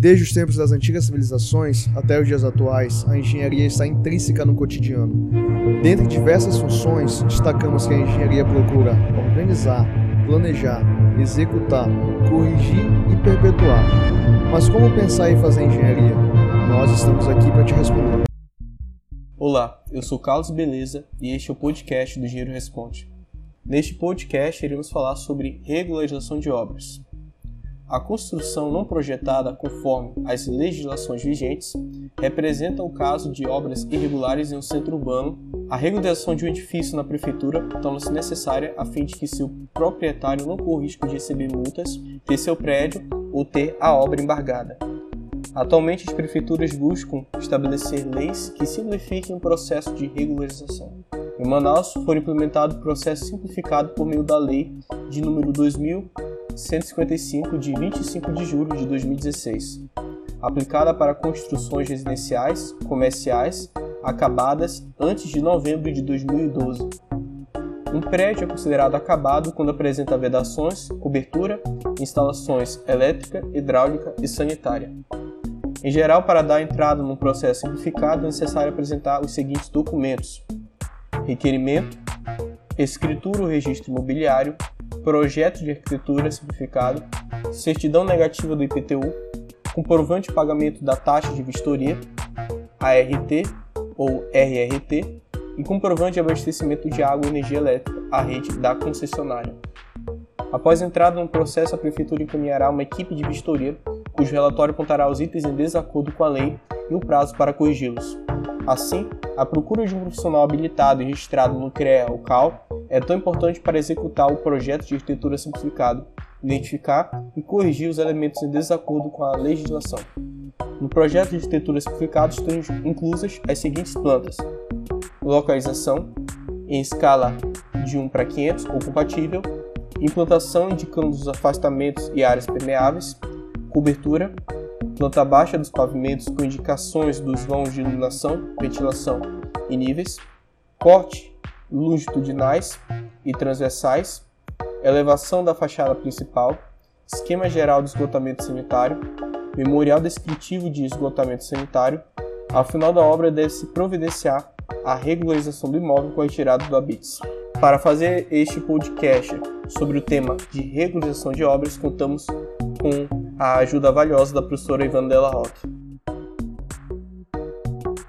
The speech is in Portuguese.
Desde os tempos das antigas civilizações até os dias atuais, a engenharia está intrínseca no cotidiano. Dentre diversas funções, destacamos que a engenharia procura organizar, planejar, executar, corrigir e perpetuar. Mas como pensar em fazer engenharia? Nós estamos aqui para te responder. Olá, eu sou Carlos Beleza e este é o podcast do Engenheiro Responde. Neste podcast iremos falar sobre regularização de obras. A construção não projetada conforme as legislações vigentes representa o caso de obras irregulares em um centro urbano. A regularização de um edifício na prefeitura torna-se necessária a fim de que seu proprietário não corra risco de receber multas, ter seu prédio ou ter a obra embargada. Atualmente, as prefeituras buscam estabelecer leis que simplifiquem o processo de regularização. Em Manaus, foi implementado o processo simplificado por meio da Lei de número 2000 155 de 25 de julho de 2016, aplicada para construções residenciais, comerciais, acabadas antes de novembro de 2012. Um prédio é considerado acabado quando apresenta vedações, cobertura, instalações elétrica, hidráulica e sanitária. Em geral, para dar entrada num processo simplificado, é necessário apresentar os seguintes documentos: requerimento, escritura ou registro imobiliário, projeto de arquitetura simplificado, certidão negativa do IPTU, comprovante de pagamento da taxa de vistoria, ART ou RRT, e comprovante de abastecimento de água e energia elétrica à rede da concessionária. Após entrada no processo, a Prefeitura encaminhará uma equipe de vistoria, cujo relatório apontará os itens em desacordo com a lei e o prazo para corrigi-los. Assim, a procura de um profissional habilitado e registrado no CREA ou CAL é tão importante para executar o projeto de arquitetura simplificado, identificar e corrigir os elementos em desacordo com a legislação. No projeto de arquitetura simplificado estão inclusas as seguintes plantas: localização em escala de 1 para 500 ou compatível, implantação indicando os afastamentos e áreas permeáveis, cobertura, planta baixa dos pavimentos com indicações dos vãos de iluminação, ventilação e níveis, corte longitudinais e transversais, elevação da fachada principal, esquema geral de esgotamento sanitário, memorial descritivo de esgotamento sanitário. Ao final da obra deve-se providenciar a regularização do imóvel com a retirada do habites. Para fazer este podcast sobre o tema de regularização de obras, contamos com a ajuda valiosa da professora Ivandela Roque.